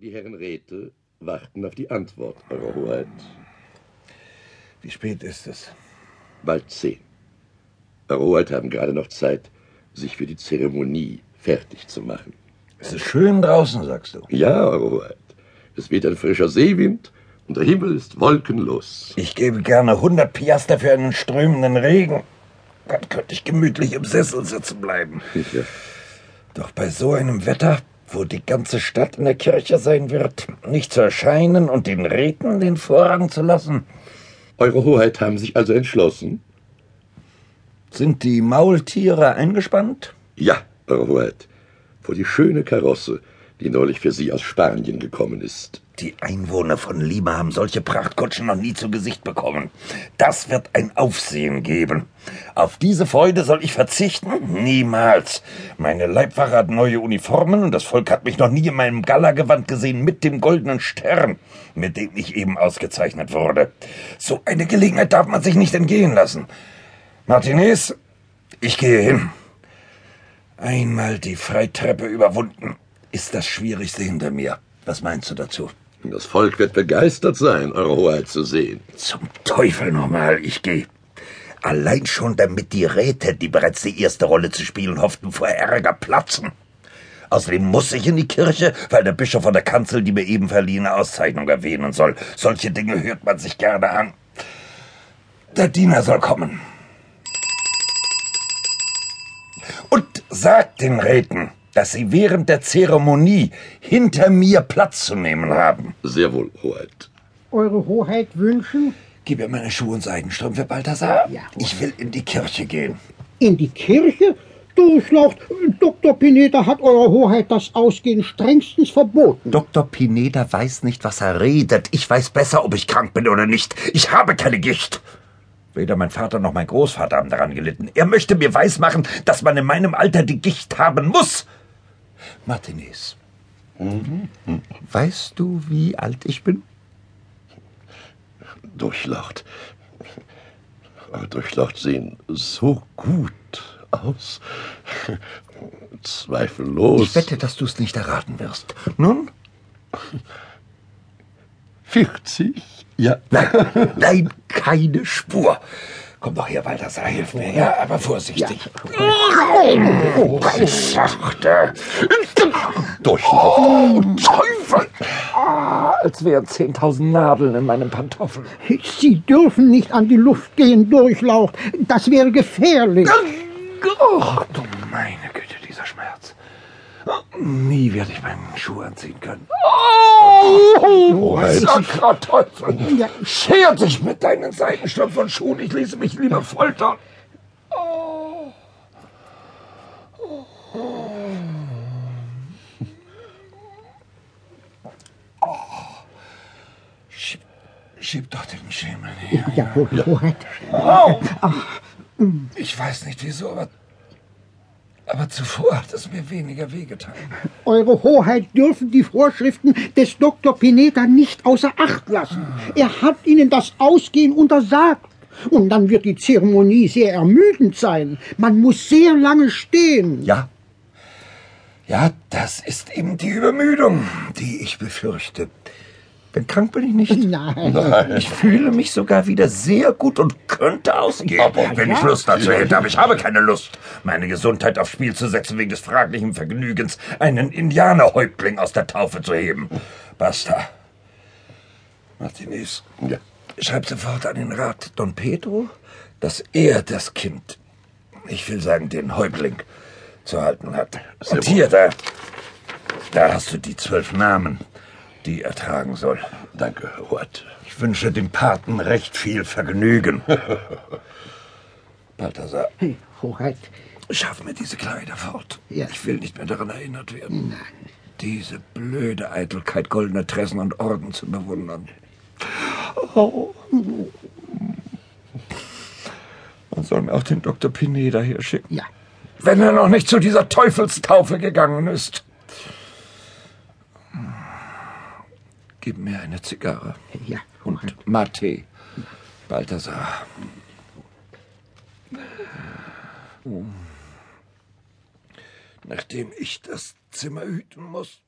Die Herren Räte warten auf die Antwort, Eure Hoheit. Wie spät ist es? Bald zehn. Eure Hoheit haben gerade noch Zeit, sich für die Zeremonie fertig zu machen. Es ist schön draußen, sagst du. Ja, Eure Hoheit. Es weht ein frischer Seewind und der Himmel ist wolkenlos. Ich gebe gerne 100 Piaster für einen strömenden Regen. Dann könnte ich gemütlich im Sessel sitzen bleiben. Ja. Doch bei so einem Wetter, wo die ganze Stadt in der Kirche sein wird, nicht zu erscheinen und den Räten den Vorrang zu lassen. Eure Hoheit haben sich also entschlossen? Sind die Maultiere eingespannt? Ja, Eure Hoheit. Vor die schöne Karosse, die neulich für Sie aus Spanien gekommen ist. Die Einwohner von Lima haben solche Prachtkutschen noch nie zu Gesicht bekommen. Das wird ein Aufsehen geben. Auf diese Freude soll ich verzichten? Niemals. Meine Leibwache hat neue Uniformen und das Volk hat mich noch nie in meinem Galagewand gesehen mit dem goldenen Stern, mit dem ich eben ausgezeichnet wurde. So eine Gelegenheit darf man sich nicht entgehen lassen. Martinez, ich gehe hin. Einmal die Freitreppe überwunden, ist das Schwierigste hinter mir. Was meinst du dazu? Das Volk wird begeistert sein, Eure Hoheit zu sehen. Zum Teufel nochmal, ich gehe. Allein schon damit die Räte, die bereits die erste Rolle zu spielen hofften, vor Ärger platzen. Außerdem muss ich in die Kirche, weil der Bischof von der Kanzel die mir eben verliehene Auszeichnung erwähnen soll. Solche Dinge hört man sich gerne an. Der Diener soll kommen. Und sagt den Räten, dass sie während der Zeremonie hinter mir Platz zu nehmen haben. Sehr wohl, Hoheit. Eure Hoheit wünschen? Gib mir meine Schuhe und Seidenstrümpfe, Balthasar. Ja. Ich will in die Kirche gehen. In die Kirche? Durchlaucht, Dr. Pineda hat Eure Hoheit das Ausgehen strengstens verboten. Dr. Pineda weiß nicht, was er redet. Ich weiß besser, ob ich krank bin oder nicht. Ich habe keine Gicht. Weder mein Vater noch mein Großvater haben daran gelitten. Er möchte mir weismachen, dass man in meinem Alter die Gicht haben muss. Martinez, weißt du, wie alt ich bin? Durchlaucht. Aber Durchlaucht sehen so gut aus. Zweifellos. Ich wette, dass du es nicht erraten wirst. Nun? 40? Ja. Nein, nein, keine Spur. Komm doch her, Balthasar, hilf mir. Ja, aber vorsichtig. Oh, sachte. Durchlaucht. Oh, Teufel! Ah, als wären zehntausend Nadeln in meinem Pantoffel. Sie dürfen nicht an die Luft gehen, Durchlaucht. Das wäre gefährlich. Ach, du meine Güte, dieser Schmerz. Nie werde ich meinen Schuh anziehen können. Oh, sacrer Teufel! Ja. Scher dich mit deinen Seidenstrümpfen und Schuhen, ich ließe mich lieber foltern. Schieb, schieb doch den Schemel her. Ja, Hoheit. Au! Ich weiß nicht wieso, aber, zuvor hat es mir weniger wehgetan. Eure Hoheit dürfen die Vorschriften des Dr. Pineda nicht außer Acht lassen. Er hat Ihnen das Ausgehen untersagt. Und dann wird die Zeremonie sehr ermüdend sein. Man muss sehr lange stehen. Ja. Ja, das ist eben die Übermüdung, die ich befürchte. Denn krank bin ich nicht. Nein. Ich fühle mich sogar wieder sehr gut und könnte ausgehen, wenn ich Lust dazu hätte. Aber ich habe keine Lust, meine Gesundheit aufs Spiel zu setzen, wegen des fraglichen Vergnügens, einen Indianerhäuptling aus der Taufe zu heben. Basta. Martinez, Ja. schreib sofort an den Rat Don Pedro, dass er das Kind, ich will sagen den Häuptling, zu halten hat. Und hier, da, da hast du die zwölf Namen, die er tragen soll. Danke, Hoheit. Ich wünsche dem Paten recht viel Vergnügen. Balthasar, Hey, Hoheit. schaff mir diese Kleider fort. Ja. Ich will nicht mehr daran erinnert werden. Diese blöde Eitelkeit, goldene Tressen und Orden zu bewundern. Oh. Man soll mir auch den Dr. Pineda hier schicken. Ja. Wenn er noch nicht zu dieser Teufelstaufe gegangen ist. Gib mir eine Zigarre. Ja, Und Mate, Balthasar. Nachdem ich das Zimmer hüten muss,